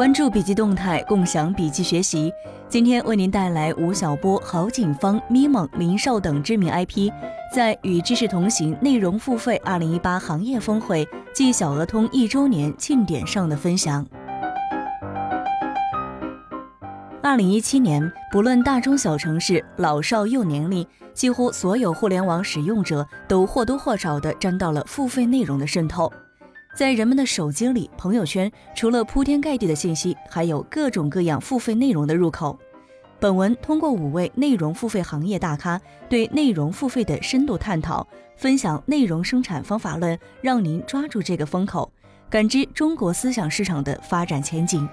关注笔记动态，共享笔记学习。今天为您带来吴晓波、郝景芳、咪蒙、林少等知名 IP 在与知识同行内容付费二零一八行业峰会暨小鹅通一周年庆典上的分享。二零一七年，不论大中小城市、老少幼年龄，几乎所有互联网使用者都或多或少地沾到了付费内容的渗透。在人们的手机里，朋友圈除了铺天盖地的信息，还有各种各样付费内容的入口。本文通过五位内容付费行业大咖对内容付费的深度探讨，分享内容生产方法论，让您抓住这个风口，感知中国思想市场的发展前景。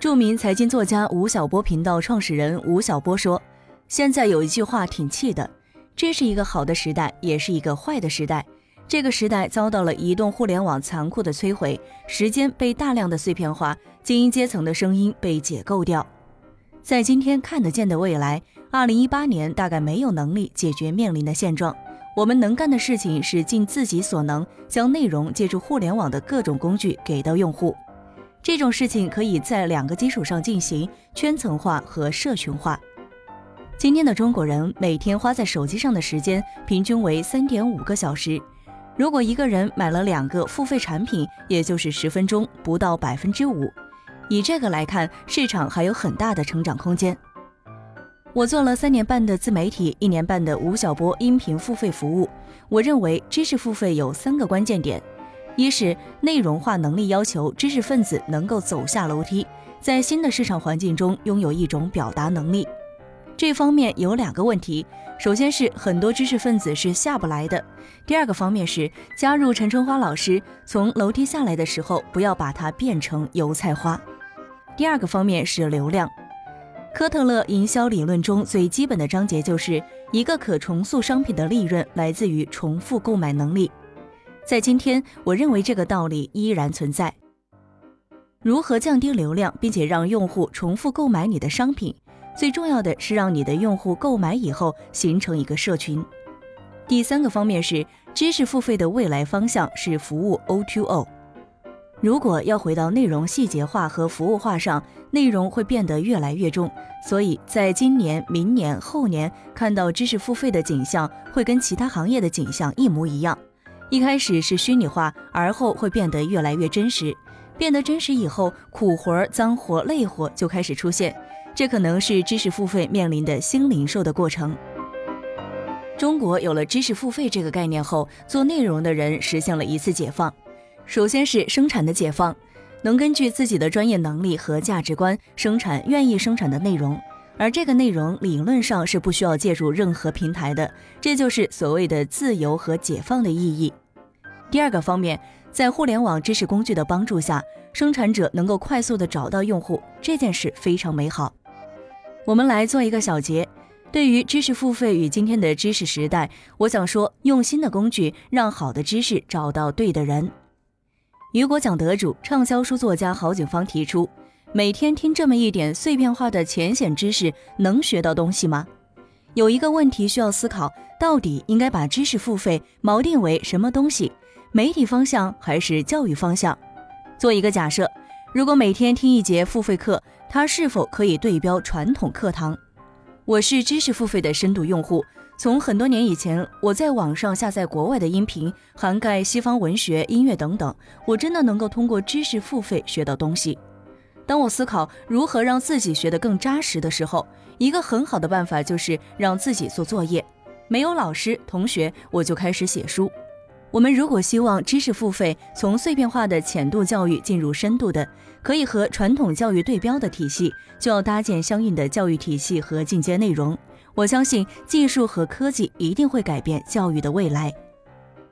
著名财经作家吴晓波频道创始人吴晓波说：“现在有一句话挺气的，这是一个好的时代，也是一个坏的时代。”这个时代遭到了移动互联网残酷的摧毁，时间被大量的碎片化，精英阶层的声音被解构掉。在今天看得见的未来，二零一八年大概没有能力解决面临的现状。我们能干的事情是尽自己所能，将内容借助互联网的各种工具给到用户。这种事情可以在两个基础上进行：圈层化和社群化。今天的中国人每天花在手机上的时间平均为三点五个小时。如果一个人买了两个付费产品，也就是十分钟，不到百分之五。以这个来看，市场还有很大的成长空间。我做了三年半的自媒体，一年半的吴晓波音频付费服务。我认为知识付费有三个关键点：一是内容化能力要求知识分子能够走下楼梯，在新的市场环境中拥有一种表达能力。这方面有两个问题，首先是很多知识分子是下不来的；第二个方面是加入陈春花老师，从楼梯下来的时候，不要把它变成油菜花。第二个方面是流量。科特勒营销理论中最基本的章节就是一个可重塑商品的利润来自于重复购买能力。在今天，我认为这个道理依然存在。如何降低流量，并且让用户重复购买你的商品？最重要的是让你的用户购买以后形成一个社群。第三个方面是知识付费的未来方向是服务 O2O。如果要回到内容细节化和服务化上，内容会变得越来越重。所以在今年、明年、后年看到知识付费的景象会跟其他行业的景象一模一样。一开始是虚拟化，而后会变得越来越真实。变得真实以后，苦活、脏活、累活就开始出现。这可能是知识付费面临的新零售的过程。中国有了知识付费这个概念后，做内容的人实现了一次解放。首先是生产的解放，能根据自己的专业能力和价值观生产愿意生产的内容，而这个内容理论上是不需要借助任何平台的，这就是所谓的自由和解放的意义。第二个方面，在互联网知识工具的帮助下，生产者能够快速的找到用户，这件事非常美好。我们来做一个小结。对于知识付费与今天的知识时代，我想说，用新的工具让好的知识找到对的人。雨果奖得主、畅销书作家郝景芳提出：每天听这么一点碎片化的浅显知识，能学到东西吗？有一个问题需要思考：到底应该把知识付费锚定为什么东西？媒体方向还是教育方向？做一个假设：如果每天听一节付费课，它是否可以对标传统课堂？我是知识付费的深度用户，从很多年以前，我在网上下载国外的音频，涵盖西方文学、音乐等等，我真的能够通过知识付费学到东西。当我思考如何让自己学得更扎实的时候，一个很好的办法就是让自己做作业。没有老师、同学，我就开始写书。我们如果希望知识付费从碎片化的浅度教育进入深度的，可以和传统教育对标的体系，就要搭建相应的教育体系和进阶内容。我相信技术和科技一定会改变教育的未来。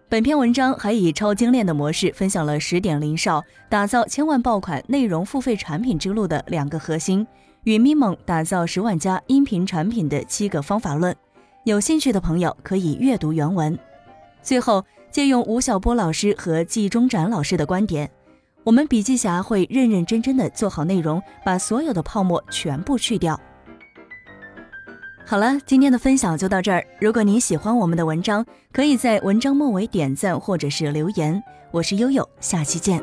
本篇文章还以超精炼的模式分享了十点零少打造千万爆款内容付费产品之路的两个核心，与咪蒙打造十万加音频产品的七个方法论。有兴趣的朋友可以阅读原文。最后。借用吴晓波老师和季中展老师的观点，我们笔记侠会认认真真的做好内容，把所有的泡沫全部去掉。好了，今天的分享就到这儿。如果你喜欢我们的文章，可以在文章末尾点赞或者是留言。我是悠悠，下期见。